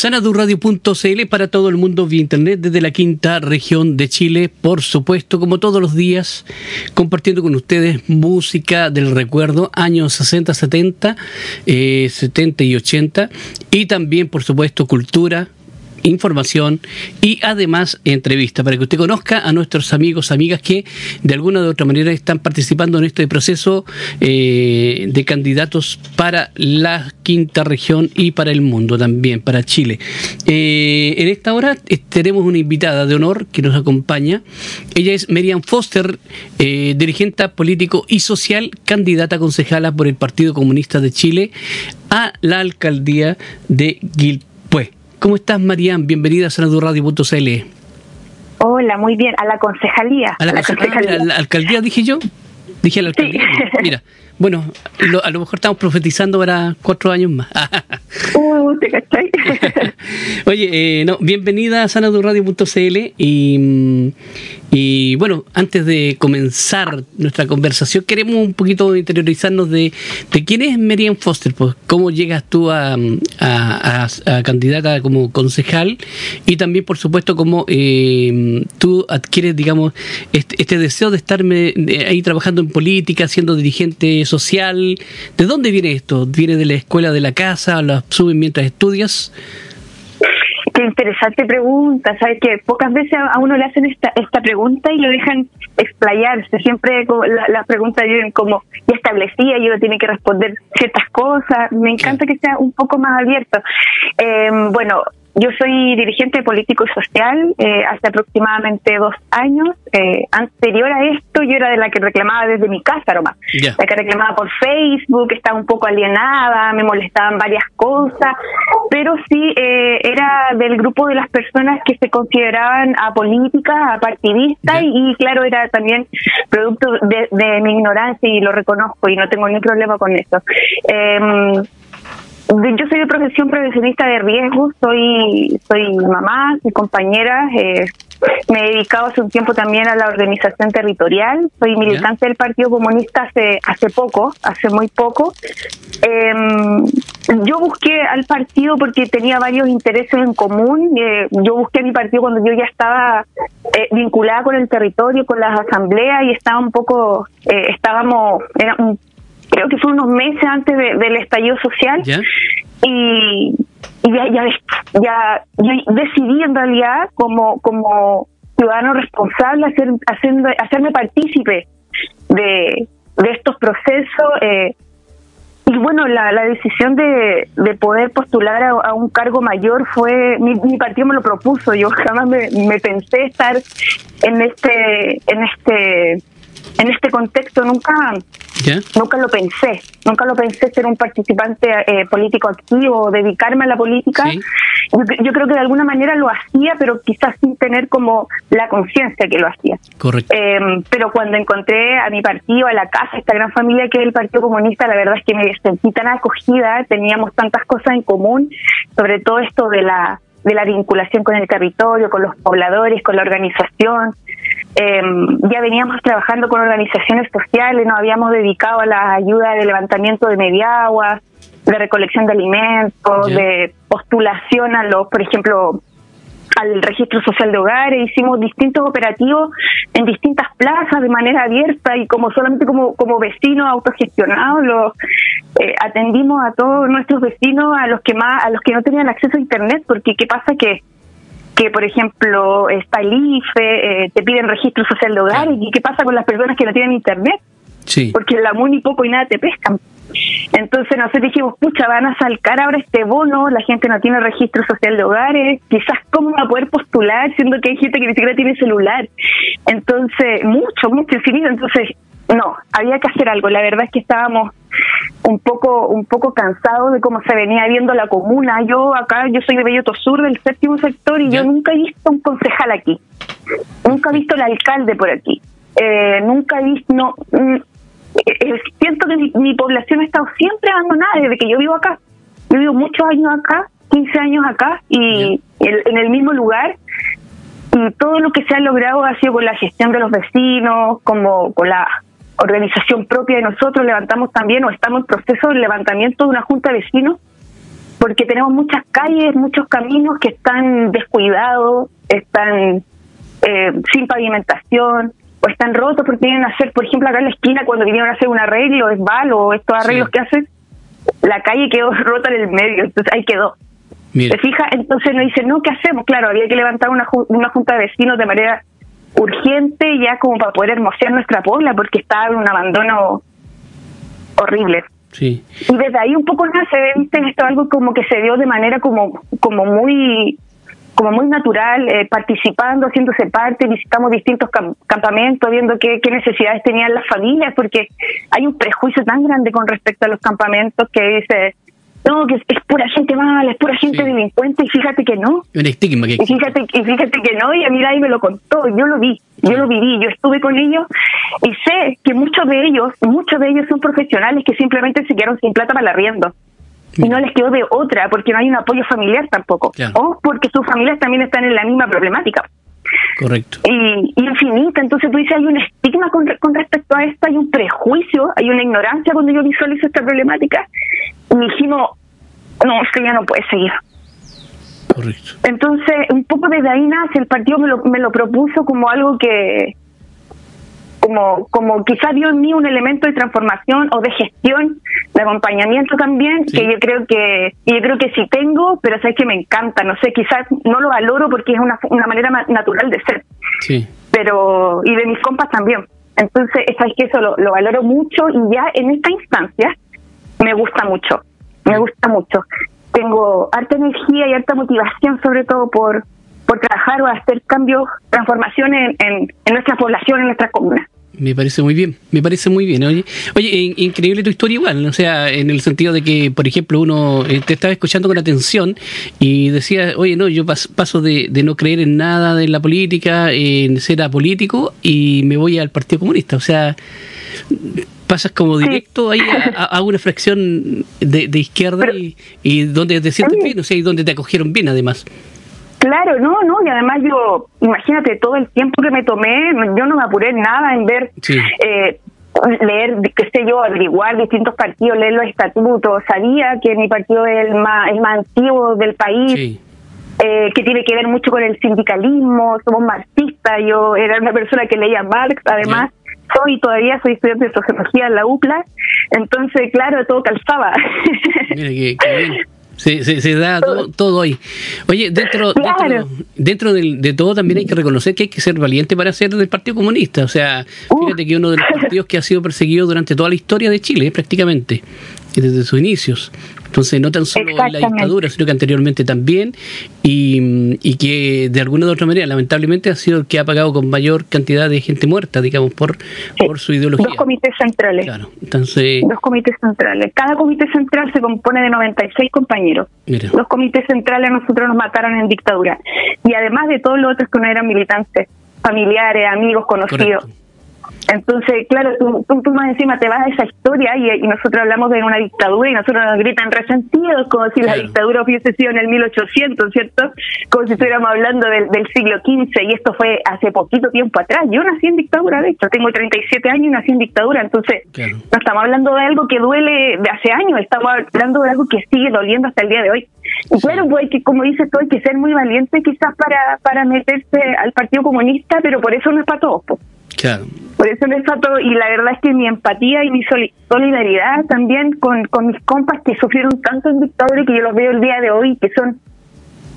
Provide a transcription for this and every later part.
sanadurradio.cl para todo el mundo vía internet desde la quinta región de Chile, por supuesto, como todos los días, compartiendo con ustedes música del recuerdo, años 60, 70, eh, 70 y 80, y también, por supuesto, cultura, información y además entrevista para que usted conozca a nuestros amigos, amigas que de alguna u otra manera están participando en este proceso eh, de candidatos para la quinta región y para el mundo también, para Chile. Eh, en esta hora tenemos una invitada de honor que nos acompaña. Ella es Merian Foster, eh, dirigente político y social, candidata concejala por el Partido Comunista de Chile a la alcaldía de Guilpué. ¿Cómo estás, Marian? Bienvenida a sanadurradio.cl. Hola, muy bien. A la concejalía. A la, concejalía. ¿A la alcaldía dije yo? Dije a la alcaldía. Mira, bueno, a lo mejor estamos profetizando para cuatro años más. uh, ¿te cachai? Oye, eh, no, bienvenida a sanadurradio.cl y, y bueno, antes de comenzar nuestra conversación, queremos un poquito interiorizarnos de, de quién es Merian Foster, pues cómo llegas tú a, a, candidata como concejal y también, por supuesto, cómo eh, tú adquieres, digamos, este, este deseo de estar ahí trabajando en política, siendo dirigente social. ¿De dónde viene esto? ¿Viene de la escuela de la casa? ¿La suben mientras estudias? Qué interesante pregunta, sabes que pocas veces a uno le hacen esta esta pregunta y lo dejan explayarse, siempre las preguntas vienen como ya establecida y uno tiene que responder ciertas cosas, me encanta que sea un poco más abierto. Eh, bueno, yo soy dirigente político y social eh, hace aproximadamente dos años. Eh, anterior a esto, yo era de la que reclamaba desde mi casa nomás. La que reclamaba por Facebook, estaba un poco alienada, me molestaban varias cosas, pero sí eh, era del grupo de las personas que se consideraban apolíticas, apartidistas, y, claro, era también producto de, de, mi ignorancia y lo reconozco y no tengo ningún problema con eso. Eh, yo soy de profesión profesionista de riesgo, soy soy mamá, soy compañera, eh, me he dedicado hace un tiempo también a la organización territorial, soy militante del Partido Comunista hace hace poco, hace muy poco. Em, yo busqué al partido porque tenía varios intereses en común. Eh, yo busqué mi partido cuando yo ya estaba eh, vinculada con el territorio, con las asambleas y estaba un poco, estábamos, era un creo que fue unos meses antes del estallido social. Y, ya, ya, ya, decidí en realidad como, como ciudadano responsable hacer, haciendo, hacerme partícipe de, de estos procesos. Eh, y bueno, la, la decisión de, de poder postular a, un cargo mayor fue, mi, mi, partido me lo propuso, yo jamás me, me pensé estar en este, en este en este contexto nunca nunca lo pensé nunca lo pensé ser un participante eh, político activo dedicarme a la política. Yo, creo que de alguna manera lo hacía pero quizás sin tener como la conciencia que lo hacía. Correcto. Em, pero cuando encontré a mi partido a la casa esta gran familia que es el Partido Comunista la verdad es que me sentí tan acogida teníamos tantas cosas en común sobre todo esto de la de la vinculación con el territorio, con los pobladores, con la organización. Eh, ya veníamos trabajando con organizaciones sociales, nos habíamos dedicado a la ayuda de levantamiento de mediaguas, de recolección de alimentos, de postulación a los, por ejemplo, al registro social de hogares, hicimos distintos operativos en distintas plazas de manera abierta y como solamente como, como vecinos autogestionados, los eh, atendimos a todos nuestros vecinos, a los que más, a los que no tenían acceso a internet, porque qué pasa que que por ejemplo está el IFE, eh, te piden registro social de hogares, y qué pasa con las personas que no tienen internet, sí. porque la MUNI poco y nada te pescan. Entonces nosotros dijimos, pucha, van a salcar ahora este bono, la gente no tiene registro social de hogares, quizás cómo va a poder postular, siendo que hay gente que ni siquiera tiene celular. Entonces, mucho, mucho infinito. Entonces, no, había que hacer algo. La verdad es que estábamos un poco un poco cansados de cómo se venía viendo la comuna. Yo acá, yo soy de Belloto Sur, del séptimo sector, y yo nunca he visto un concejal aquí. Nunca he visto el alcalde por aquí. Eh, nunca he visto, no, mm, eh, siento que mi, población ha estado siempre abandonada desde que yo vivo acá. Yo vivo muchos años acá, 15 años acá y en el mismo lugar. Y todo lo que se ha logrado ha sido con la gestión de los vecinos, como con la organización propia de nosotros. Levantamos también o estamos en proceso de levantamiento de una junta de vecinos porque tenemos muchas calles, muchos caminos que están descuidados, están eh, sin pavimentación o están rotos porque vienen a hacer, por ejemplo, acá en la esquina cuando vinieron a hacer un arreglo, es o estos arreglos que hacen, la calle quedó rota en el medio, entonces ahí quedó. ¿Te fijas? Entonces nos dicen, no, ¿qué hacemos? Claro, había que levantar una, una junta de vecinos de manera urgente ya como para poder hermosear nuestra pobla porque estaba en un abandono horrible. Sí. Y desde ahí un poco nace. Esto algo como que se dio de manera como, como muy como muy natural, eh, participando, haciéndose parte, visitamos distintos campamentos, viendo qué, qué, necesidades tenían las familias, porque hay un prejuicio tan grande con respecto a los campamentos que dice, no, que es, pura gente mala, es pura gente delincuente, y fíjate que no. Un estigma que... Y fíjate, y fíjate que no, y a mí nadie me lo contó, yo lo vi, yo lo viví, yo estuve con ellos, y sé que muchos de ellos, muchos de ellos son profesionales que simplemente se quedaron sin plata para el arriendo. Y no les quedó de otra, porque no hay un apoyo familiar tampoco. O porque sus familias también están en la misma problemática. Correcto. Y, infinita. Entonces tú dices, hay un estigma con, con respecto a esto, hay un prejuicio, hay una ignorancia cuando yo visualizo esta problemática. Y dijimos, no, esto ya no puede seguir. Correcto. Entonces, un poco desde ahí nace, el partido me lo, me lo propuso como algo que, como, como quizás dio en mí un elemento de transformación o de gestión, de acompañamiento también, que yo creo que, yo creo que sí tengo, pero sabes que me encanta, no sé, quizás no lo valoro porque es una, una manera natural de ser. Sí. Pero, y de mis compas también. Entonces, sabes que eso lo, lo valoro mucho y ya en esta instancia me gusta mucho, me gusta mucho. Tengo harta energía y harta motivación, sobre todo por, por trabajar o hacer cambios, transformaciones en, en, nuestra población, en nuestras comunas. Me parece muy bien, me parece muy bien. Oye, oye, increíble tu historia igual, o sea, en el sentido de que, por ejemplo, uno eh, te estaba escuchando con atención y decía, oye, no, yo paso de, de no creer en nada de la política, en ser apolítico y me voy al Partido Comunista. O sea, pasas como directo ahí a, una fracción de, izquierda y, y, donde te sientes bien, o sea, y donde te acogieron bien además. Claro, no, no, y además yo, imagínate todo el tiempo que me tomé, yo no me apuré nada en ver, eh, leer, qué sé yo, averiguar distintos partidos, leer los estatutos, sabía que mi partido es el más, el más antiguo del país. Eh, que tiene que ver mucho con el sindicalismo, somos marxistas, yo era una persona que leía Marx, además, soy todavía soy estudiante de sociología en la UPLA, entonces claro, todo calzaba. Mira, que, Se, se, da todo, ahí. Oye, dentro, dentro, de, todo también hay que reconocer que hay que ser valiente para ser del Partido Comunista. O sea, fíjate que uno de los partidos que ha sido perseguido durante toda la historia de Chile, prácticamente, desde sus inicios. Entonces, no tan solo en la dictadura, sino que anteriormente también, y, y, que de alguna u otra manera, lamentablemente, ha sido el que ha pagado con mayor cantidad de gente muerta, digamos, por, por su ideología. Dos comités centrales. Claro, entonces... Dos comités centrales. Cada comité central se compone de 96 compañeros. Mira. Los comités centrales nosotros nos mataron en dictadura. Y además de todos los otros que no eran militantes, familiares, amigos, conocidos. Entonces, claro, tú, tú, más encima te vas a esa historia y, nosotros hablamos de una dictadura y nosotros nos gritan resentidos como si la dictadura hubiese sido en el 1800, ¿cierto? Como si estuviéramos hablando del, siglo XV y esto fue hace poquito tiempo atrás. Yo nací en dictadura, de hecho, tengo 37 años y nací en dictadura, entonces no estamos hablando de algo que duele de hace años, estamos hablando de algo que sigue doliendo hasta el día de hoy. Y claro, pues que, como dices tú, hay que ser muy valiente quizás para, para meterse al Partido Comunista, pero por eso no es para todos. Pues. Por eso les todo y la verdad es que mi empatía y mi solidaridad también con, con mis compas que sufrieron tanto en dictadura y que yo los veo el día de hoy, que son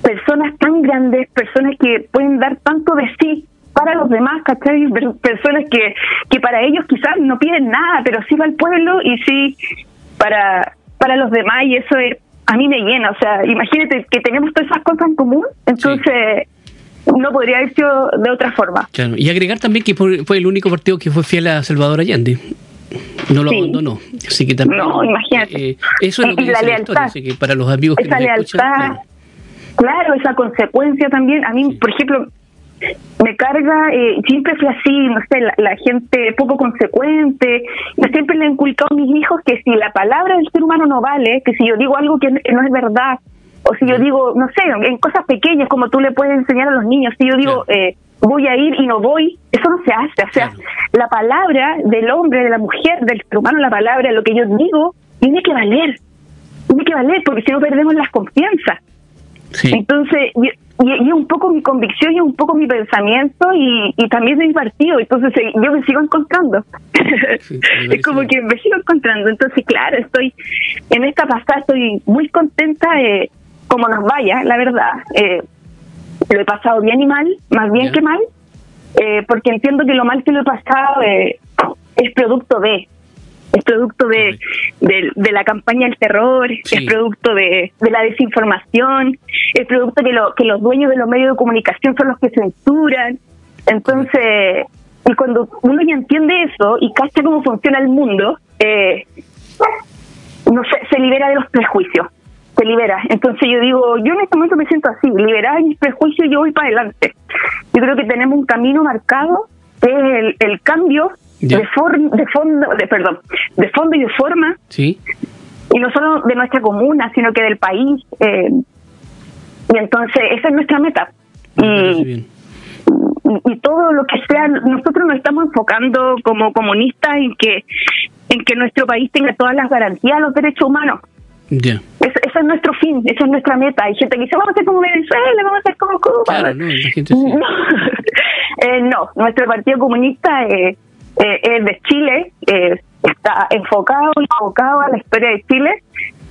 personas tan grandes, personas que pueden dar tanto de sí para los demás, ¿cachai? Personas que, que para ellos quizás no piden nada, pero sí va al pueblo y sí para, para los demás y eso a mí me llena, o sea, imagínate que tenemos todas esas cosas en común, entonces no podría haber sido de otra forma. Y agregar también que fue el único partido que fue fiel a Salvador Allende. No lo abandonó. Así que también. No, imagínate. Eh, eso es lo que la lealtad. así que para los amigos esa que lealtad, claro. esa consecuencia también. A mí, por ejemplo, me carga, eh, siempre fui así, no sé, la, gente poco consecuente. Yo siempre le he inculcado a mis hijos que si la palabra del ser humano no vale, que si yo digo algo que no es verdad, o si yo digo, no sé, en cosas pequeñas como tú le puedes enseñar a los niños, si yo digo, eh, voy a ir y no voy, eso no se hace. O sea, la palabra del hombre, de la mujer, del ser humano, la palabra, lo que yo digo, tiene que valer. tiene que valer, porque si no perdemos las confianzas. Entonces, y, y, un poco mi convicción y un poco mi pensamiento y, y también de mi partido. Entonces, eh, yo me sigo encontrando. es como que me sigo encontrando. Entonces, claro, estoy en esta pasada, estoy muy contenta de como nos vaya, la verdad. Eh, lo he pasado bien y mal, más bien que mal, eh, porque entiendo que lo mal que lo he pasado eh, es producto de, es producto de, de, la campaña del terror, es producto de, de, la desinformación, es producto de lo, que los dueños de los medios de comunicación son los que censuran. Entonces, y cuando uno ya entiende eso y cacha cómo funciona el mundo, eh, no se, se libera de los prejuicios, se libera. Entonces yo digo, yo en este momento me siento así, liberada de mis prejuicios, yo voy para adelante. Yo creo que tenemos un camino marcado, que es el, el cambio de, de fondo, de, perdón, de fondo y de forma. Sí. Y no solo de nuestra comuna, sino que del país. Eh, y entonces esa es nuestra meta. Y, y, todo lo que sea, nosotros nos estamos enfocando como comunistas en que en que nuestro país tenga todas las garantías de los derechos humanos. Ya. Ese, es nuestro fin, esa es nuestra meta. Hay gente que dice, vamos a hacer como Venezuela, vamos a hacer como Cuba. Claro, no, la gente sí. eh, no, nuestro Partido Comunista eh, eh, es de Chile, está enfocado y enfocado a la historia de Chile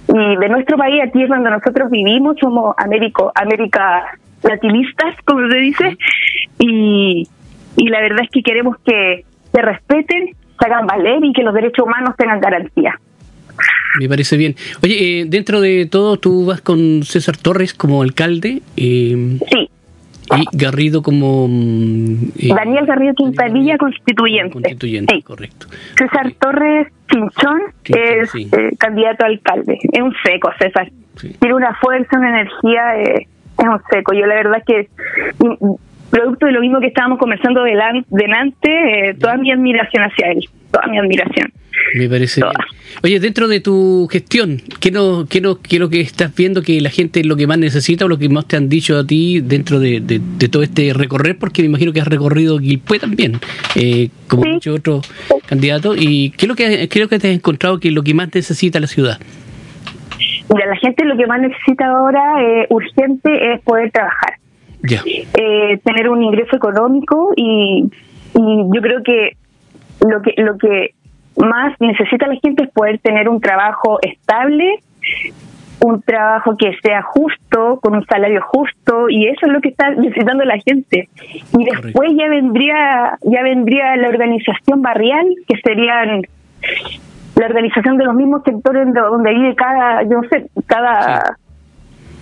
y de nuestro país, aquí es donde nosotros vivimos, somos Américo, América latinistas, como se dice, y, y la verdad es que queremos que se respeten, se hagan valer y que los derechos humanos tengan garantía. Me parece bien. Oye, eh, dentro de todo, tú vas con César Torres como alcalde. Eh, sí. Y Garrido como... Mm, eh, Daniel Garrido Quintanilla, constituyente. Constituyente, correcto. César Torres Chinchón es eh, candidato a alcalde. Es un seco, César. Tiene una fuerza, una energía, eh, es un seco. Yo la verdad es que, producto de lo mismo que estábamos conversando delante, delante toda mi admiración hacia él, toda mi admiración. Me parece bien. Oye, dentro de tu gestión, ¿qué, no, qué, no, qué lo que estás viendo que la gente lo que más necesita o lo que más te han dicho a ti dentro de, todo este recorrer? Porque me imagino que has recorrido Guilpue también, eh, como muchos otros candidatos. ¿Y qué es lo que creo que te has encontrado que es lo que más necesita la ciudad? Mira, la gente lo que más necesita ahora, eh, urgente, es poder trabajar. Eh, tener un ingreso económico y, y yo creo que lo que lo que más necesita la gente es poder tener un trabajo estable, un trabajo que sea justo, con un salario justo, y eso es lo que está necesitando la gente. Y después ya vendría, ya vendría la organización barrial, que serían la organización de los mismos sectores donde vive cada, yo no sé, cada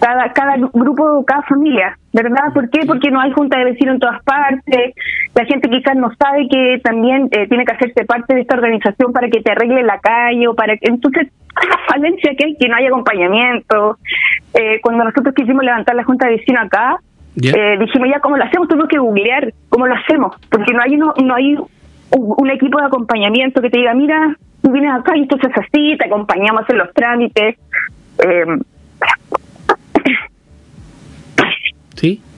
cada, cada grupo, cada familia, ¿verdad? ¿Por qué? Porque no hay junta de vecinos en todas partes, la gente quizás no sabe que también eh, tiene que hacerse parte de esta organización para que te arregle la calle o para que... Entonces, la falencia que hay, que no hay acompañamiento. Eh, cuando nosotros quisimos levantar la junta de vecinos acá, eh, dijimos ya, ¿cómo lo hacemos? Tuvimos que googlear cómo lo hacemos, porque no hay, no, no hay un, equipo de acompañamiento que te diga, mira, tú vienes acá y entonces así, te acompañamos en los trámites. Eh,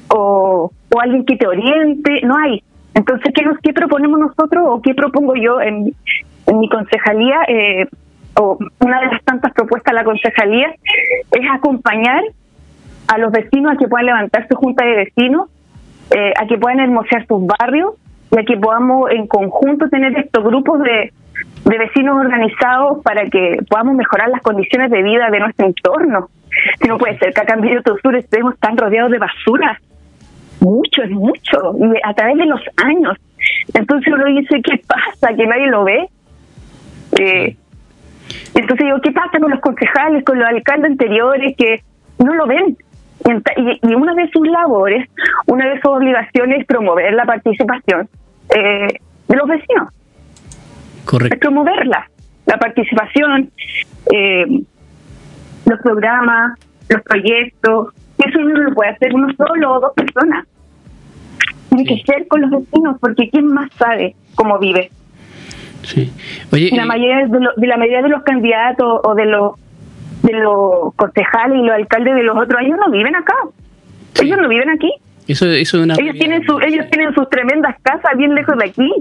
O, o alguien que te oriente, no hay. Entonces, ¿qué, nos, qué proponemos nosotros o qué propongo yo en, mi concejalía? Eh, o una de las tantas propuestas de la concejalía es acompañar a los vecinos a que puedan levantar su junta de vecinos, eh, a que puedan hermosear sus barrios y a que podamos en conjunto tener estos grupos de, de vecinos organizados para que podamos mejorar las condiciones de vida de nuestro entorno. Si no puede ser que acá en Villota Sur estemos tan rodeados de basura. Mucho, es mucho. Y a través de los años. Entonces uno dice, ¿qué pasa? Que nadie lo ve. Eh, entonces digo, ¿qué pasa con los concejales, con los alcaldes anteriores que no lo ven? Y, una de sus labores, una de sus obligaciones es promover la participación eh, de los vecinos. Correcto. Es promoverla, la participación, eh, los programas, los proyectos. Eso no lo puede hacer uno solo o dos personas. Tiene que ser con los vecinos, porque ¿quién más sabe cómo vive? Sí. Oye, la mayoría de, la mayoría de los candidatos o de los de los concejales y los alcaldes de los otros años no viven acá. Ellos no viven aquí. Eso, eso es una ellos tienen su, ellos tienen sus tremendas casas bien lejos de aquí.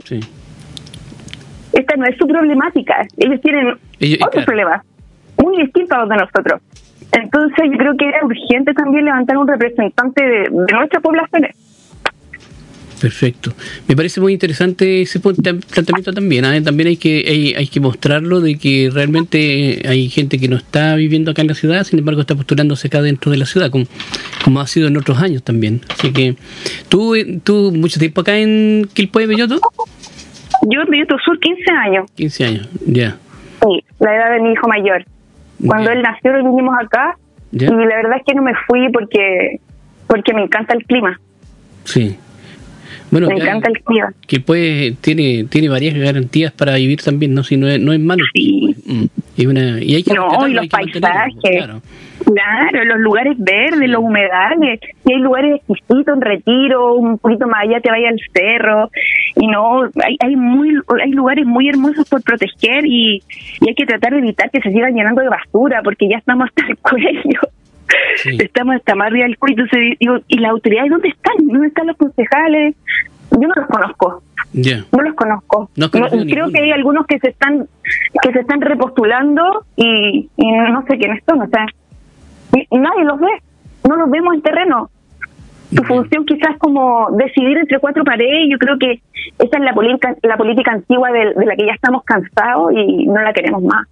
Esta no es su problemática. Ellos tienen otros problemas muy distintos a los de nosotros. Entonces yo creo que era urgente también levantar un representante de, de nuestras poblaciones. Perfecto. Me parece muy interesante ese planteamiento también. ¿eh? También hay que hay, hay, que mostrarlo de que realmente hay gente que no está viviendo acá en la ciudad, sin embargo está postulándose acá dentro de la ciudad, como, como ha sido en otros años también. Así que, ¿tú, tú mucho tiempo acá en Quilpue, Belloto? Yo en Belloto Sur 15 años. 15 años, ya. Sí, la edad de mi hijo mayor. Cuando él nació, vinimos acá y la verdad es que no me fui porque porque me encanta el clima. Sí. Bueno, me encanta el. Que pues tiene tiene varias garantías para vivir también, ¿no? Si no es, no es malo. Sí. Mm. Y, una, y hay que no, y los paisajes. Claro. claro. los lugares verdes, los humedales. Y hay lugares exquisitos, en retiro, un poquito más allá te vaya al cerro. Y no, hay, hay, muy, hay lugares muy hermosos por proteger y, y hay que tratar de evitar que se sigan llenando de basura porque ya estamos hasta el cuello. Estamos hasta más arriba del cuello. Entonces digo, ¿y las autoridades dónde están? ¿Dónde están los concejales? Yo no los conozco. No los conozco. creo que hay algunos que se están que se están repostulando y, y no sé quiénes son. O sea, nadie los ve. No los vemos en terreno. Su función quizás como decidir entre cuatro paredes. Yo creo que esa es la política, la política antigua de, de la que ya estamos cansados y no la queremos más.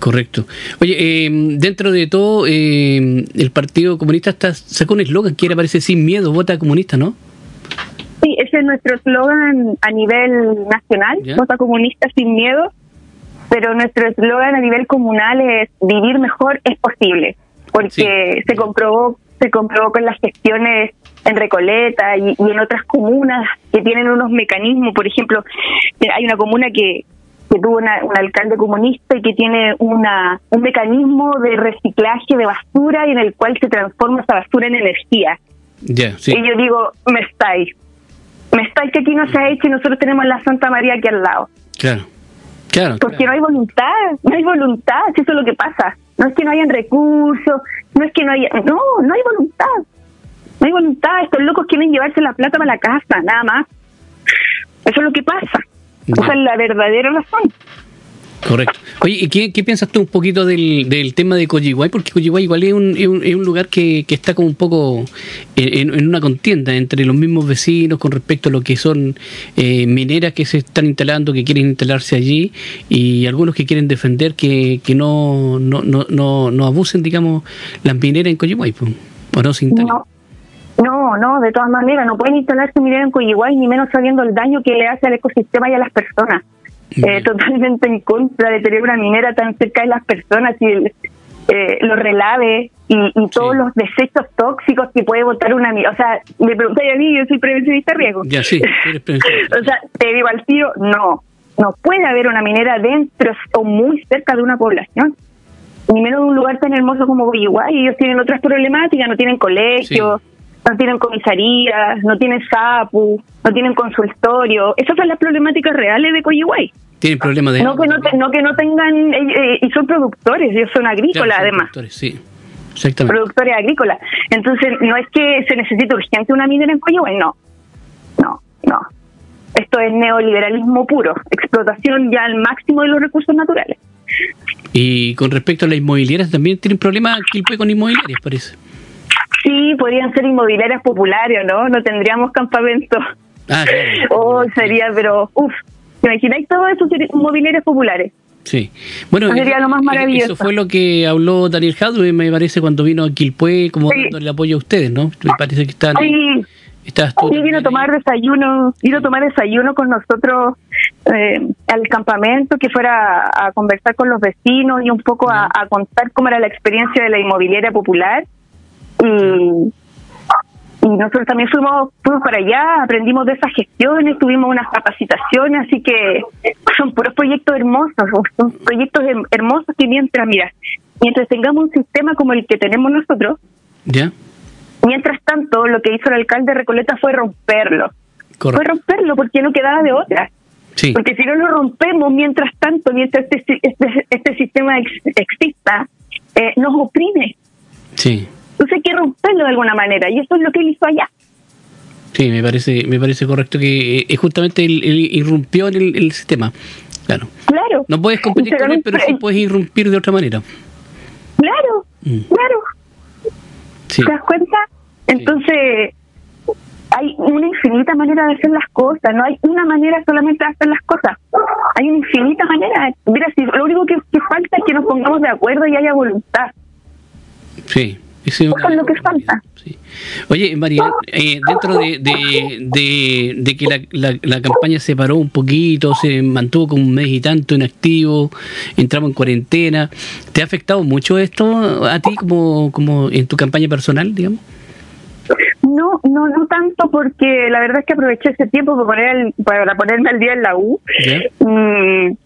Correcto. Oye, eh, dentro de todo, eh, el Partido Comunista está, sacó un eslogan que era, parece, sin miedo, vota comunista, ¿no? Sí, ese es nuestro eslogan a nivel nacional, vota comunista sin miedo, pero nuestro eslogan a nivel comunal es vivir mejor es posible, porque se comprobó se comprobó con las gestiones en Recoleta y, y en otras comunas que tienen unos mecanismos, por ejemplo, hay una comuna que que tuvo un alcalde comunista y que tiene una un mecanismo de reciclaje de basura y en el cual se transforma esa basura en energía. Y yo digo, me estáis, me estáis que aquí no se ha hecho y nosotros tenemos la Santa María aquí al lado. Claro, claro. Porque no hay voluntad, no hay voluntad, eso es lo que pasa. No es que no hayan recursos, no es que no haya, no, no hay voluntad. No hay voluntad, estos locos quieren llevarse la plata para la casa, nada más. Eso es lo que pasa. Esa es la verdadera razón. Correcto. Oye, ¿y qué, qué, piensas tú un poquito del, del tema de Coyihuay? Porque Coyihuay igual es un, es un, lugar que, que, está como un poco en, en, una contienda entre los mismos vecinos con respecto a lo que son eh, mineras que se están instalando, que quieren instalarse allí, y algunos que quieren defender que, que no, no, no, no, no abusen, digamos, las mineras en Coyihuay, o no se instalen. No, no, de todas maneras, no pueden instalarse minera en Coyihuay, ni menos sabiendo el daño que le hace al ecosistema y a las personas. Eh, totalmente en contra de tener una minera tan cerca de las personas y eh, los relaves y, todos los desechos tóxicos que puede botar una minera. O sea, me pregunté a mí, yo soy prevencionista riesgo. Ya, sí, o sea, te digo al tiro, no, no puede haber una minera dentro o muy cerca de una población ni menos de un lugar tan hermoso como Coyihuay. Ellos tienen otras problemáticas, no tienen colegios, no tienen comisarías, no tienen SAPU, no tienen consultorio. Esas son las problemáticas reales de Coyihuay. Tienen problemas de... No que no, no, que no tengan... Eh, eh, y son productores, ellos son agrícolas además. Productores, sí. Exactamente. Productores agrícolas. Entonces, no es que se necesite urgente una minera en Coyihuay, no. No, no. Esto es neoliberalismo puro, explotación ya al máximo de los recursos naturales. Y con respecto a las inmobiliarias, también tienen problemas con inmobiliarias, parece. Sí, podrían ser inmobiliarias populares, ¿no? No tendríamos campamento. Ah, oh, sería, pero, uff, imagináis todo eso inmobiliarias populares? Sí. Bueno, sería lo más maravilloso. Eso fue lo que habló Daniel Jadwe, me parece, cuando vino a Quilpué, como sí. el apoyo a ustedes, ¿no? Me parece que están... Sí. sí, vino a tomar desayuno, vino a tomar desayuno con nosotros eh, al campamento, que fuera a, conversar con los vecinos y un poco a, a, contar cómo era la experiencia de la inmobiliaria popular y, y nosotros también fuimos, fuimos para allá, aprendimos de esas gestiones, tuvimos unas capacitaciones, así que son puros proyectos hermosos, son proyectos hermosos que mientras, mira, mientras tengamos un sistema como el que tenemos nosotros, ¿Ya? mientras tanto lo que hizo el alcalde de Recoleta fue romperlo. Fue romperlo porque no quedaba de otra. Sí. Porque si no lo rompemos, mientras tanto, mientras este, este, este sistema ex, exista, eh, nos oprime. Sí. Entonces hay que romperlo de alguna manera y eso es lo que él hizo allá. Sí, me parece, me parece correcto que eh, justamente él, irrumpió en el, sistema. Claro. Claro. No puedes competir con él, pero sí puedes irrumpir de otra manera. Mm. Claro. ¿Te das cuenta? Entonces, hay una infinita manera de hacer las cosas, no hay una manera solamente de hacer las cosas, hay una infinita manera. Mira, si lo único que, falta es que nos pongamos de acuerdo y haya voluntad. Sí. Eso es lo que falta. Oye, María, eh, dentro de, de, de, que la, la, campaña se paró un poquito, se mantuvo como un mes y tanto inactivo, entramos en cuarentena, ¿te ha afectado mucho esto a ti como, como en tu campaña personal, digamos? No, no, no tanto porque la verdad es que aproveché ese tiempo para, poner para ponerme al día en la U y,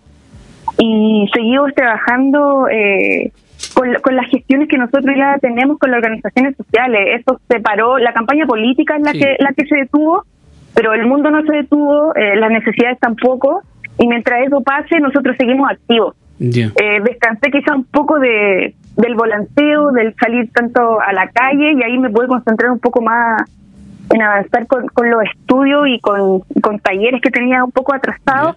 y seguimos trabajando eh, con, con, las gestiones que nosotros ya tenemos con las organizaciones sociales. Eso se paró, la campaña política es la que la que se detuvo, pero el mundo no se detuvo, eh, las necesidades tampoco, y mientras eso pase nosotros seguimos activos. Eh, descansé quizá un poco de del volanteo, del salir tanto a la calle y ahí me pude concentrar un poco más en avanzar con, con los estudios y con, con talleres que tenía un poco atrasados,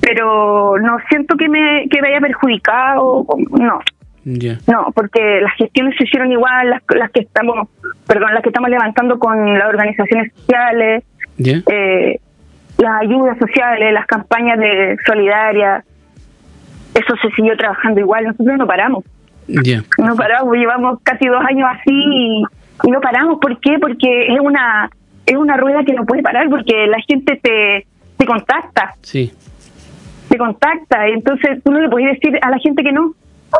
pero no siento que me, que me haya perjudicado, no. No, porque las gestiones se hicieron igual, las, las que estamos, perdón, las que estamos levantando con las organizaciones sociales, eh, las ayudas sociales, las campañas de solidaria, eso se siguió trabajando igual, nosotros no paramos. No paramos, llevamos casi dos años así y, no paramos. ¿Por qué? Porque es una es una rueda que no puede parar porque la gente te, te contacta. Sí. Te contacta, entonces tú no le puedes decir a la gente que no,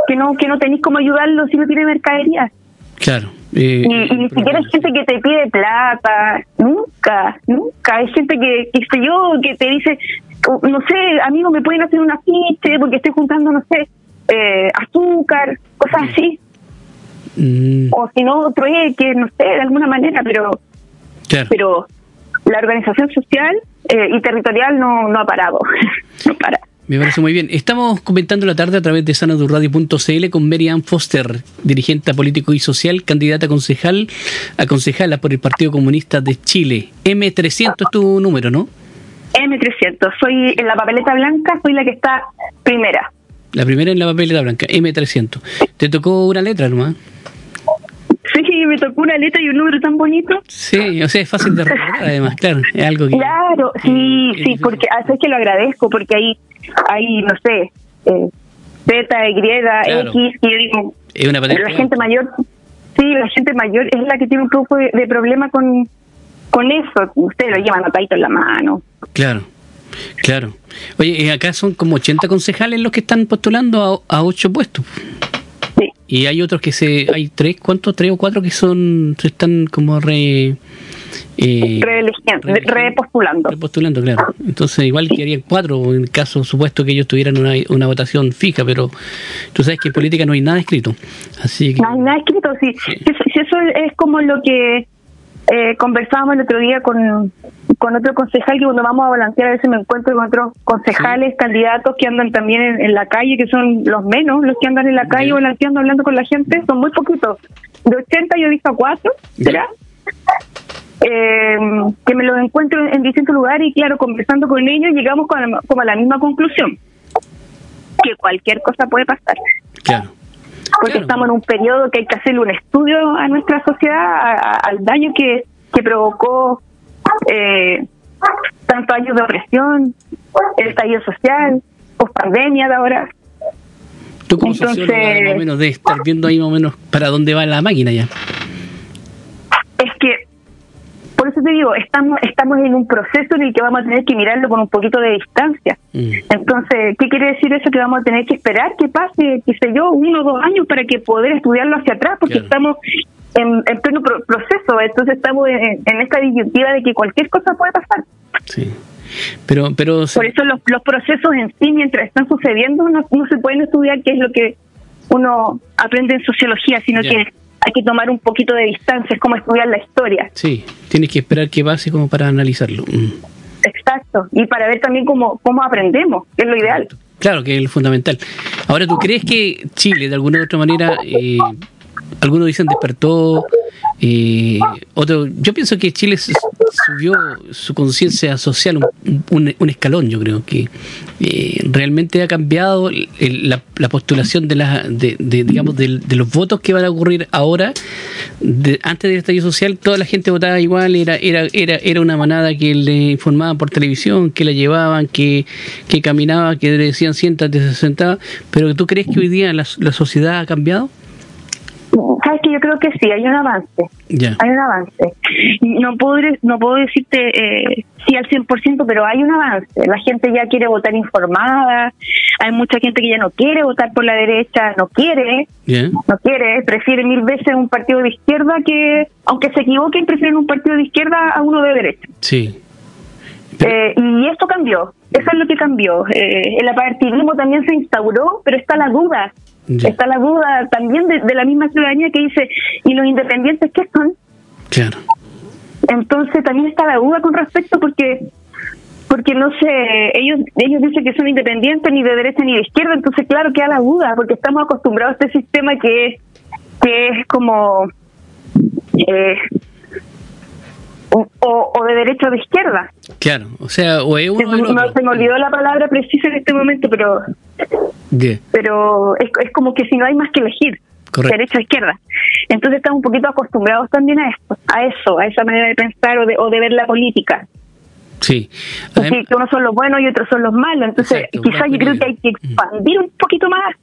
que no que no tenéis cómo ayudarlo si no tiene mercadería. Claro. Eh, y, ni siquiera hay gente que te pide plata, nunca, nunca. Hay gente que, que sé yo, que te dice, no sé, amigo, me pueden hacer un afiche porque estoy juntando, no sé, eh, azúcar, cosas así. Mm. O si no, que no sé, de alguna manera, pero pero la organización social eh, y territorial no, no ha parado. no para. Me parece muy bien. Estamos comentando la tarde a través de sanadurradio.cl con Mary Foster, dirigente político y social, candidata a concejal, a concejala por el Partido Comunista de Chile. M300 es tu número, ¿no? M300. Soy en la papeleta blanca, soy la que está primera. La primera en la papeleta blanca, M300. ¿Te tocó una letra nomás? Sí, me tocó una letra y un número tan bonito. Sí, o sea, es fácil de recordar además, claro, es algo que... Claro, sí, sí, porque hace que lo agradezco, porque ahí, hay no sé, eh, Z, Y, X, y yo digo... Es una la gente mayor, sí, la gente mayor es la que tiene un poco de, problema con, con eso. Ustedes lo llevan atadito en la mano. Claro. Claro. Oye, acá son como 80 concejales los que están postulando a, a 8 puestos. Sí. Y hay otros que se. Hay tres, ¿cuántos? Tres o cuatro que son. Se están como re. Eh, repostulando. Repostulando, claro. Entonces, igual quedarían cuatro en caso supuesto que ellos tuvieran una, una votación fija, pero tú sabes que en política no hay nada escrito. Así No hay nada escrito, sí. Si, eso es como lo que eh, conversábamos el otro día con, con otro concejal que cuando vamos a balancear a veces me encuentro con otros concejales, candidatos que andan también en, la calle, que son los menos, los que andan en la calle balanceando, hablando con la gente, son muy poquitos. De 80 yo he visto a 4, ¿será? Eh, que me los encuentro en, distintos lugares y claro, conversando con ellos llegamos con como a la misma conclusión, que cualquier cosa puede pasar. Claro porque estamos en un periodo que hay que hacerle un estudio a nuestra sociedad, al daño que, que provocó eh, tanto años de opresión, el estallido social, post pandemia de ahora. ¿Tú como Entonces, más o menos de estar viendo ahí más o menos para dónde va la máquina ya? Te digo, estamos estamos en un proceso en el que vamos a tener que mirarlo con un poquito de distancia. Mm. Entonces, ¿qué quiere decir eso? Que vamos a tener que esperar que pase, qué sé yo, uno o dos años para que poder estudiarlo hacia atrás, porque estamos en, pleno proceso, entonces estamos en, esta disyuntiva de que cualquier cosa puede pasar. Sí. Pero, pero Por eso los, los procesos en sí, mientras están sucediendo, no, se pueden estudiar qué es lo que uno aprende en sociología, sino que hay que tomar un poquito de distancia, es como estudiar la historia. Sí, tienes que esperar que pase como para analizarlo. Mm. Exacto, y para ver también cómo, cómo aprendemos, que es lo ideal. Claro, que es lo fundamental. Ahora, ¿tú crees que Chile, de alguna u otra manera, eh, algunos dicen despertó, eh, otro, yo pienso que Chile subió su conciencia social un, escalón, yo creo que eh, realmente ha cambiado la, postulación de, la, de, digamos, de, los votos que van a ocurrir ahora. antes del estallido social, toda la gente votaba igual, era, era, era, era una manada que le informaban por televisión, que la llevaban, que, que caminaba, que decían siéntate, se sentaba. Pero ¿tú crees que hoy día la, la sociedad ha cambiado? Sabes que yo creo que sí, hay un avance. Hay un avance. No puedo, no puedo decirte eh, sí al 100%, pero hay un avance. La gente ya quiere votar informada. Hay mucha gente que ya no quiere votar por la derecha, no quiere. No quiere, prefiere mil veces un partido de izquierda que, aunque se equivoquen, prefieren un partido de izquierda a uno de derecha. Sí. Eh, y esto cambió, eso es lo que cambió. Eh, el apartidismo también se instauró, pero está la duda Está la duda también de, la misma ciudadanía que dice, ¿y los independientes qué son? Claro. Entonces también está la duda con respecto porque porque no sé, ellos ellos dicen que son independientes ni de derecha ni de izquierda, entonces claro queda la duda porque estamos acostumbrados a este sistema que, que es como eh, o, de derecha o de izquierda. Claro, o sea, o es uno no, Se me olvidó la palabra precisa en este momento, pero pero es, es como que si no hay más que elegir. derecha o izquierda. Entonces estamos un poquito acostumbrados también a esto, a eso, a esa manera de pensar o de, o de ver la política. Sí. que unos son los buenos y otros son los malos. Entonces, quizás yo creo que hay que expandir un poquito más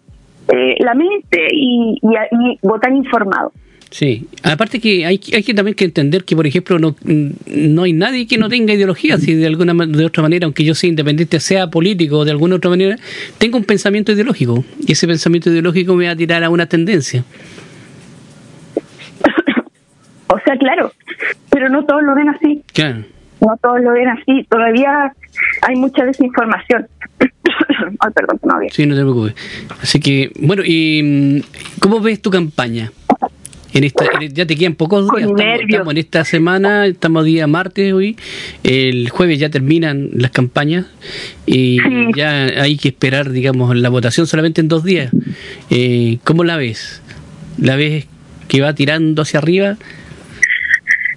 eh, la mente y, y, y votar informado. Sí, aparte que hay, hay que también que entender que, por ejemplo, no, no hay nadie que no tenga ideología, si de alguna de otra manera, aunque yo sea independiente, sea político o de alguna otra manera, tengo un pensamiento ideológico y ese pensamiento ideológico me va a tirar a una tendencia. o sea, claro, pero no todos lo ven así. Claro. No todos lo ven así, todavía hay mucha desinformación. Ay, perdón, no había. Sí, no te preocupes. Así que, bueno, ¿y mm, cómo ves tu campaña? En esta, ya te quedan pocos días. Estamos, en esta semana, estamos día martes hoy. El jueves ya terminan las campañas y ya hay que esperar, digamos, la votación solamente en dos días. Eh, ¿Cómo la ves? ¿La ves que va tirando hacia arriba?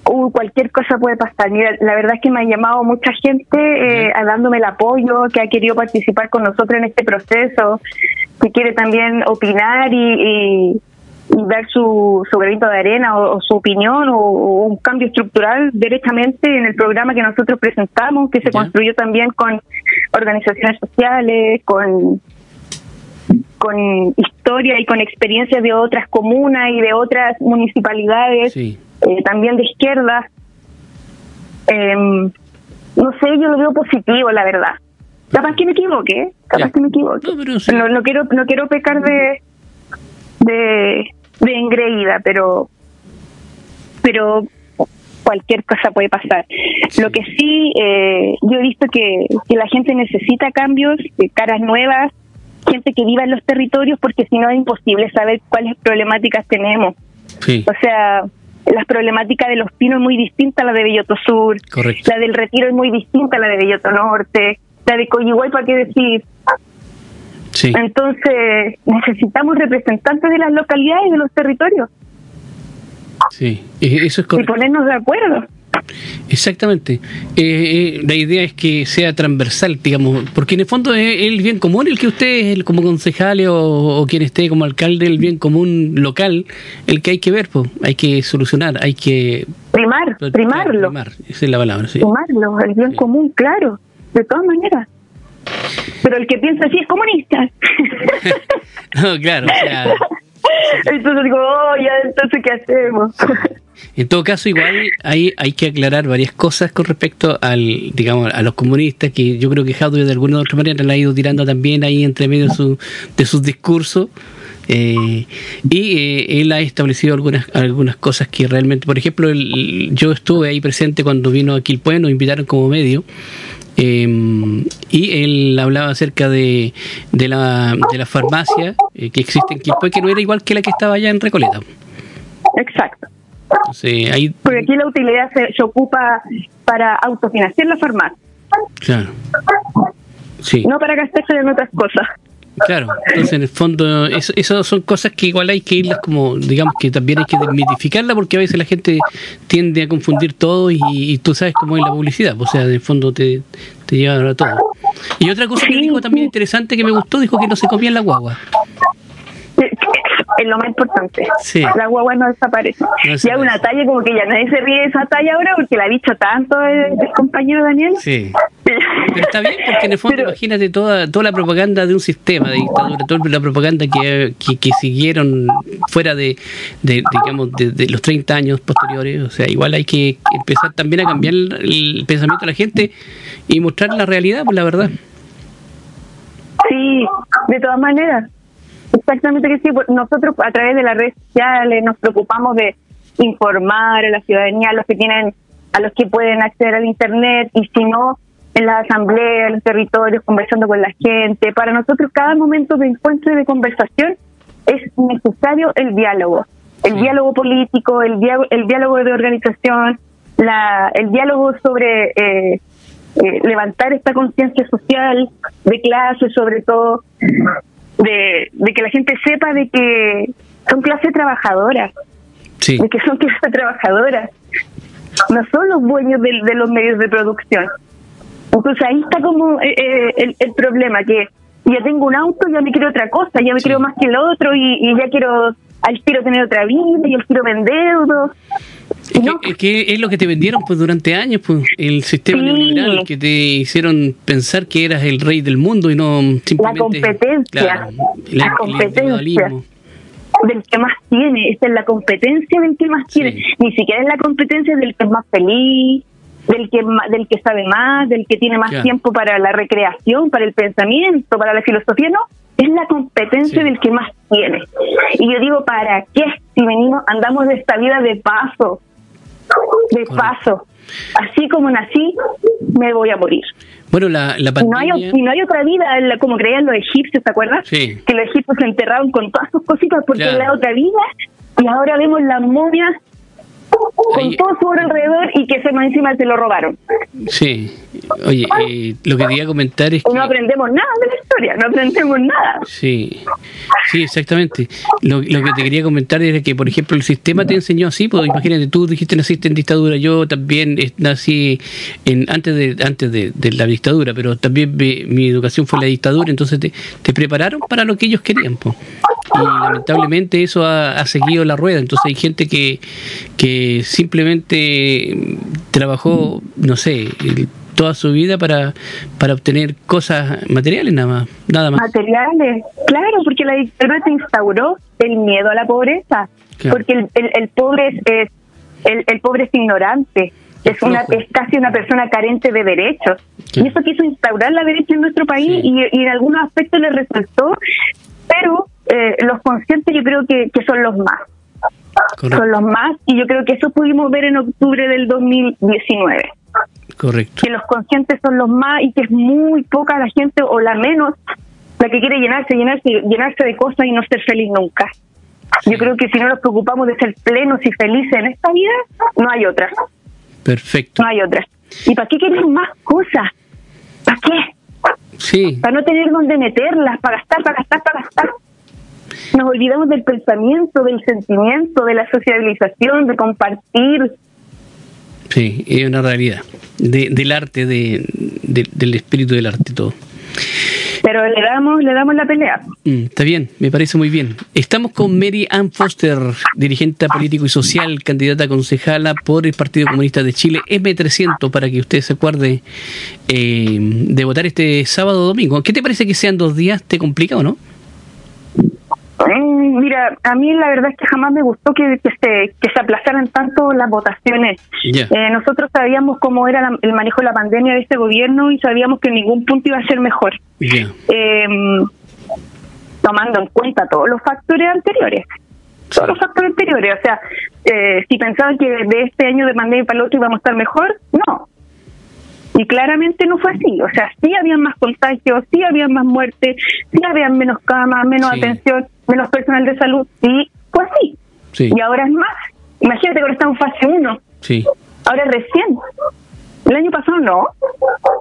Uh, cualquier cosa puede pasar. Mira, la verdad es que me ha llamado mucha gente eh, dándome el apoyo, que ha querido participar con nosotros en este proceso, que quiere también opinar y dar su, su granito de arena o, su opinión o, un cambio estructural directamente en el programa que nosotros presentamos, que se construyó también con organizaciones sociales, con con historia y con experiencias de otras comunas y de otras municipalidades, eh, también de izquierda. Em, no sé, yo lo veo positivo, la verdad. Capaz que me equivoque, capaz que me equivoque. No, no, quiero no quiero pecar de, de de engreída, pero pero cualquier cosa puede pasar. Lo que sí, eh, yo he visto que, que la gente necesita cambios, caras nuevas, gente que viva en los territorios, porque si no es imposible saber cuáles problemáticas tenemos. O sea, las problemáticas de los pinos es muy distinta a la de Belloto Sur, la del Retiro es muy distinta a la de Belloto Norte, la de Coyihuay, ¿para qué decir? Entonces, necesitamos representantes de las localidades y de los territorios. Sí, eso es correcto. Y ponernos de acuerdo. Exactamente. Eh, eh, la idea es que sea transversal, digamos, porque en el fondo es el bien común el que usted, como concejal o, quien esté como alcalde, el bien común local, el que hay que ver, pues, hay que solucionar, hay que... Primar, primarlo. primar, esa es la palabra, sí. Primarlo, el bien común, claro, de todas maneras. Pero el que piensa así es comunista. no, claro, Entonces digo, oh, ya, entonces, ¿qué hacemos? En todo caso, igual hay, hay que aclarar varias cosas con respecto al, digamos, a los comunistas, que yo creo que Jaude de alguna u otra manera la ha ido tirando también ahí entre medio de, su, de sus discursos. Eh, y eh, él ha establecido algunas algunas cosas que realmente, por ejemplo, yo estuve ahí presente cuando vino aquí el pueblo, nos invitaron como medio, Em, y él hablaba acerca de, de, la, de la farmacia eh, que existe en Quilpue, que no era igual que la que estaba allá en Recoleta. Exacto. Porque aquí la utilidad se, ocupa para autofinanciar la farmacia. Claro. Sí. No para gastarse en otras cosas. Claro, entonces en el fondo, eso, son cosas que igual hay que irlas como, digamos que también hay que desmitificarla porque a veces la gente tiende a confundir todo y, tú sabes cómo es la publicidad, o sea, en el fondo te, te llevan a todo. Y otra cosa que dijo también interesante que me gustó, dijo que no se comía en la guagua es lo más importante. La guagua no desaparece. y hay una talla como que ya nadie se ríe de esa talla ahora porque la ha dicho tanto el, compañero Daniel. Sí. Pero está bien porque en el fondo imagínate toda toda la propaganda de un sistema de dictadura, toda la propaganda que, que, siguieron fuera de, de digamos, de, los 30 años posteriores. O sea, igual hay que empezar también a cambiar el, pensamiento de la gente y mostrar la realidad, pues la verdad. Sí, de todas maneras. Exactamente que sí. Pues, nosotros a través de las redes sociales nos preocupamos de informar a la ciudadanía, a los que tienen, a los que pueden acceder al internet y si no en la asamblea, en los territorios, conversando con la gente. Para nosotros cada momento de encuentro y de conversación es necesario el diálogo, el diálogo político, el, el diálogo de organización, la, el diálogo sobre eh, eh, levantar esta conciencia social de clase, sobre todo de, de que la gente sepa de que son clase trabajadora, de que son clase trabajadora, no son los dueños de, de, los medios de producción. Entonces ahí está como eh, eh, el, el, problema, que ya tengo un auto, ya me quiero otra cosa, ya me quiero más que el otro y, y ya quiero, al quiero tener otra vida y al quiero vender. Es, que, es lo que te vendieron pues durante años, pues el sistema neoliberal que te hicieron pensar que eras el rey del mundo y no simplemente la competencia, la competencia. del que más tiene, esta es la competencia del que más tiene, ni siquiera es la competencia del que es más feliz, del que del que sabe más, del que tiene más tiempo para la recreación, para el pensamiento, para la filosofía, no, es la competencia del que más tiene. Y yo digo, ¿para qué si venimos andamos de esta vida de paso? de paso. Así como nací, me voy a morir. Bueno, la, la pandemia... no, hay, no hay otra vida, como creían los egipcios, ¿te acuerdas? Sí. Que los egipcios se enterraron con todas sus cositas porque claro. la otra vida y ahora vemos las momias con todo su alrededor y que se más encima se lo robaron. Sí. Oye, eh, lo que quería comentar es que... No aprendemos nada de la historia, no aprendemos nada. Sí, sí, exactamente. Lo, lo que te quería comentar era que, por ejemplo, el sistema te enseñó así, pues imagínate, tú dijiste naciste en dictadura, yo también nací en, antes de antes de, la dictadura, pero también mi, educación fue la dictadura, entonces te, te prepararon para lo que ellos querían. Pues y lamentablemente eso ha, seguido la rueda. Entonces hay gente que, que simplemente trabajó, no sé, toda su vida para, para obtener cosas materiales nada más, nada más. Materiales, claro, porque la dictadura te instauró el miedo a la pobreza, porque el, el, pobre es, el, el, pobre es ignorante, es una es casi una persona carente de derechos. Y eso quiso instaurar la derecha en nuestro país y, y, en algunos aspectos le resultó, pero eh, los conscientes yo creo que, que son los más. Son los más y yo creo que eso pudimos ver en octubre del 2019. Correcto. Que los conscientes son los más y que es muy poca la gente o la menos la que quiere llenarse, llenarse, llenarse de cosas y no ser feliz nunca. Yo creo que si no nos preocupamos de ser plenos y felices en esta vida, no hay otra. Perfecto. No hay otra. ¿Y para qué queremos más cosas? ¿Para qué? Sí. Para no tener dónde meterlas, para gastar, para gastar, para gastar nos olvidamos del pensamiento, del sentimiento, de la socialización, de compartir. Sí, es una realidad de, del arte, de, del espíritu del arte, todo. Pero le damos, le damos la pelea. Mm, está bien, me parece muy bien. Estamos con Mary Ann Foster, dirigente político y social, candidata a concejala por el Partido Comunista de Chile, M300, para que usted se acuerde eh, de votar este sábado o domingo. ¿Qué te parece que sean dos días? ¿Te complica o no? Mm, mira, a mí la verdad es que jamás me gustó que, que se, que se aplazaran tanto las votaciones. Eh, nosotros sabíamos cómo era el manejo de la pandemia de este gobierno y sabíamos que en ningún punto iba a ser mejor. Em, tomando en cuenta todos los factores anteriores. Todos los factores anteriores. O sea, eh, si pensaban que de este año de pandemia para el otro íbamos a estar mejor, no. Y claramente no fue así. O sea, sí había más contagios, sí había más muertes, sí había menos camas, menos atención, menos personal de salud. Sí, fue así. Y ahora es más. Imagínate que ahora está en fase 1. Sí. Ahora es recién. El año pasado no.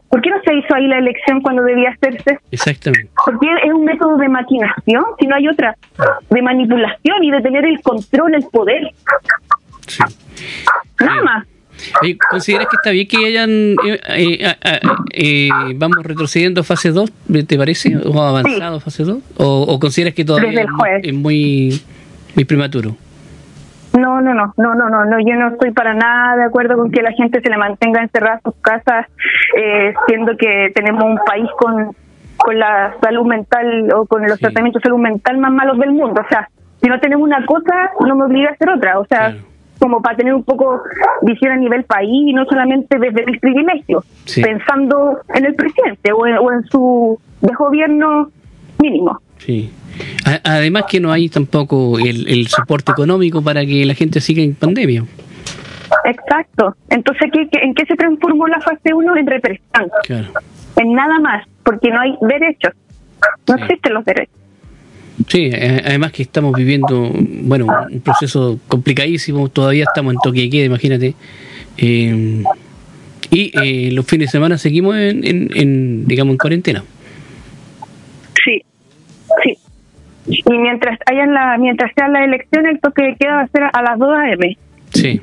¿Por qué no se hizo ahí la elección cuando debía hacerse? Exactamente. Porque es un método de maquinación, si no hay otra, de manipulación y de tener el control, el poder. Sí. ¿Consideras que está bien que hayan, eh, eh, eh, vamos retrocediendo a fase 2, te parece? ¿O avanzado fase 2? ¿O, consideras que todavía es muy, muy prematuro? No, no, no, no, no, no, no, yo no estoy para nada de acuerdo con que la gente se le mantenga encerrada en sus casas, eh, siendo que tenemos un país con, con la salud mental o con los tratamientos de salud mental más malos del mundo. O sea, si no tenemos una cosa, no me obliga a hacer otra. O sea, como para tener un poco visión a nivel país y no solamente desde mis privilegios, pensando en el presidente o en, o en su gobierno mínimo. Sí. Además que no hay tampoco el, soporte económico para que la gente siga en pandemia. Exacto. Entonces, ¿qué, en qué se transformó la fase 1? En represión. En nada más, porque no hay derechos. No existen los derechos. Sí, además que estamos viviendo, bueno, un proceso complicadísimo, todavía estamos en toque de queda, imagínate. Eh, y eh, los fines de semana seguimos en, en, digamos, en cuarentena. Sí, sí. Y mientras hayan la, mientras sea la elección, el toque de queda va a ser a las 2 a.m. Sí.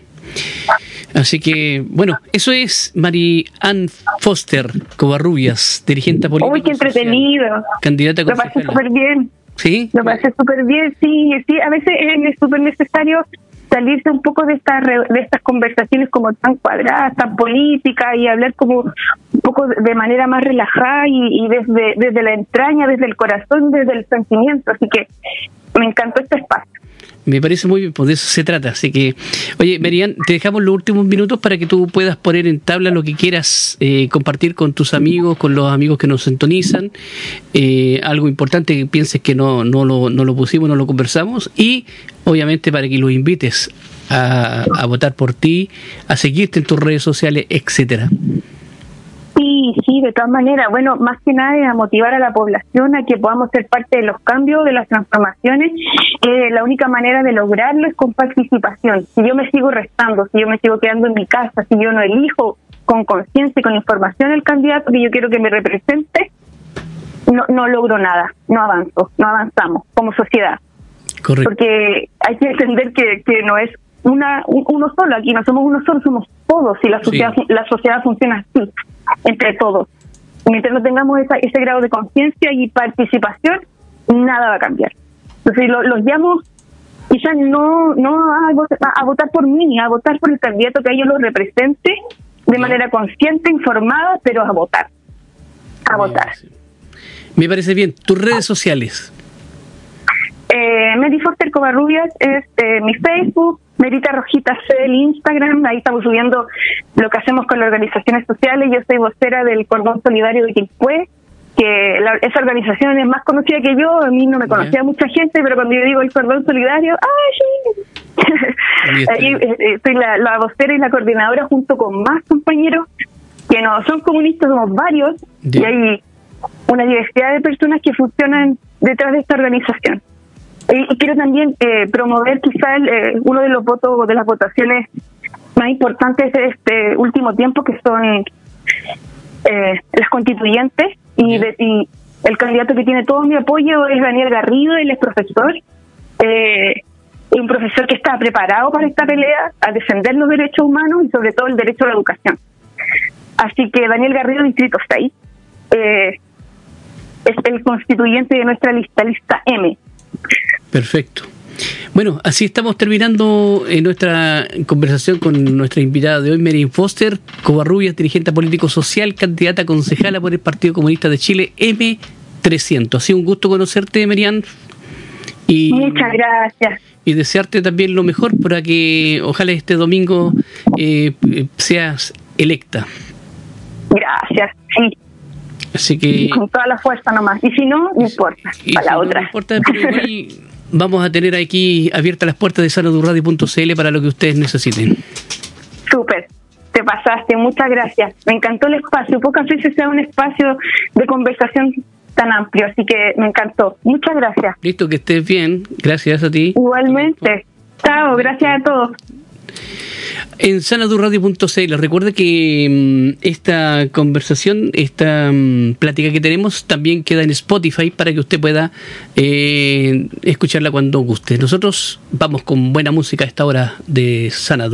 Así que, bueno, eso es Mari Ann Foster Covarrubias, dirigente política. Uy, qué entretenido. Candidata a Me parece súper bien. Sí. Me parece súper bien, sí, sí. A veces es súper necesario salirse un poco de estas de estas conversaciones como tan cuadradas, tan políticas y hablar como un poco de manera más relajada y, desde desde la entraña, desde el corazón, desde el sentimiento. Así que me encantó este espacio. Me parece muy bien, pues de eso se trata. Así que, oye, Marian, te dejamos los últimos minutos para que tú puedas poner en tabla lo que quieras eh, compartir con tus amigos, con los amigos que nos sintonizan. Eh, algo importante que pienses que no, no, lo, no lo pusimos, no lo conversamos. Y, obviamente, para que los invites a, a votar por ti, a seguirte en tus redes sociales, etcétera. Sí, sí, de todas maneras. Bueno, más que nada es a motivar a la población a que podamos ser parte de los cambios, de las transformaciones. Eh, la única manera de lograrlo es con participación. Si yo me sigo restando, si yo me sigo quedando en mi casa, si yo no elijo con conciencia y con información el candidato que yo quiero que me represente, no, no logro nada, no avanzo, no avanzamos como sociedad. Correcto. Porque hay que entender que, que no es una uno solo aquí, no somos uno solo, somos todos y la sociedad, la sociedad funciona así entre todos. Mientras no tengamos ese grado de conciencia y participación, nada va a cambiar. Entonces los llamo quizás no no a, votar por mí, a votar por el candidato que ellos lo represente de manera consciente, informada, pero a votar. A votar. Me parece bien. Tus redes sociales. Eh, Mary Foster Covarrubias es eh, mi Facebook, Merita Rojita C el Instagram, ahí estamos subiendo lo que hacemos con las organizaciones sociales. Yo soy vocera del Cordón Solidario de Quilpué, que esa organización es más conocida que yo, a mí no me conocía mucha gente, pero cuando yo digo el Cordón Solidario, ¡ay, sí! ahí eh, eh, soy la, vocera y la coordinadora junto con más compañeros que no son comunistas, somos varios, y hay una diversidad de personas que funcionan detrás de esta organización. Y, quiero también eh, promover quizá eh, uno de los votos, de las votaciones más importantes de este último tiempo, que son eh, las constituyentes, y, el candidato que tiene todo mi apoyo es Daniel Garrido, él es profesor, eh, un profesor que está preparado para esta pelea, a defender los derechos humanos y sobre todo el derecho a la educación. Así que Daniel Garrido, Distrito 6, eh, es el constituyente de nuestra lista, lista M. Perfecto. Bueno, así estamos terminando eh, nuestra conversación con nuestra invitada de hoy, Mary Foster, Covarrubias, dirigente político social, candidata concejala por el Partido Comunista de Chile, M300. Ha sido un gusto conocerte, Merian. Y, Muchas gracias. Y desearte también lo mejor para que ojalá este domingo eh, seas electa. Gracias, sí. Así que... Con toda la fuerza nomás. Y si no, no importa. para la otra. No importa, vamos a tener aquí abiertas las puertas de sanadurradio.cl para lo que ustedes necesiten. Súper, te pasaste, muchas gracias. Me encantó el espacio, pocas veces sea un espacio de conversación tan amplio, así que me encantó. Muchas gracias. Listo, que estés bien. Gracias a ti. Igualmente. Chao, gracias a todos. En sanadurradio.cl. Recuerde que mm, esta conversación, esta mm, plática que tenemos, también queda en Spotify para que usted pueda eh, escucharla cuando guste. Nosotros vamos con buena música a esta hora de Sanadur.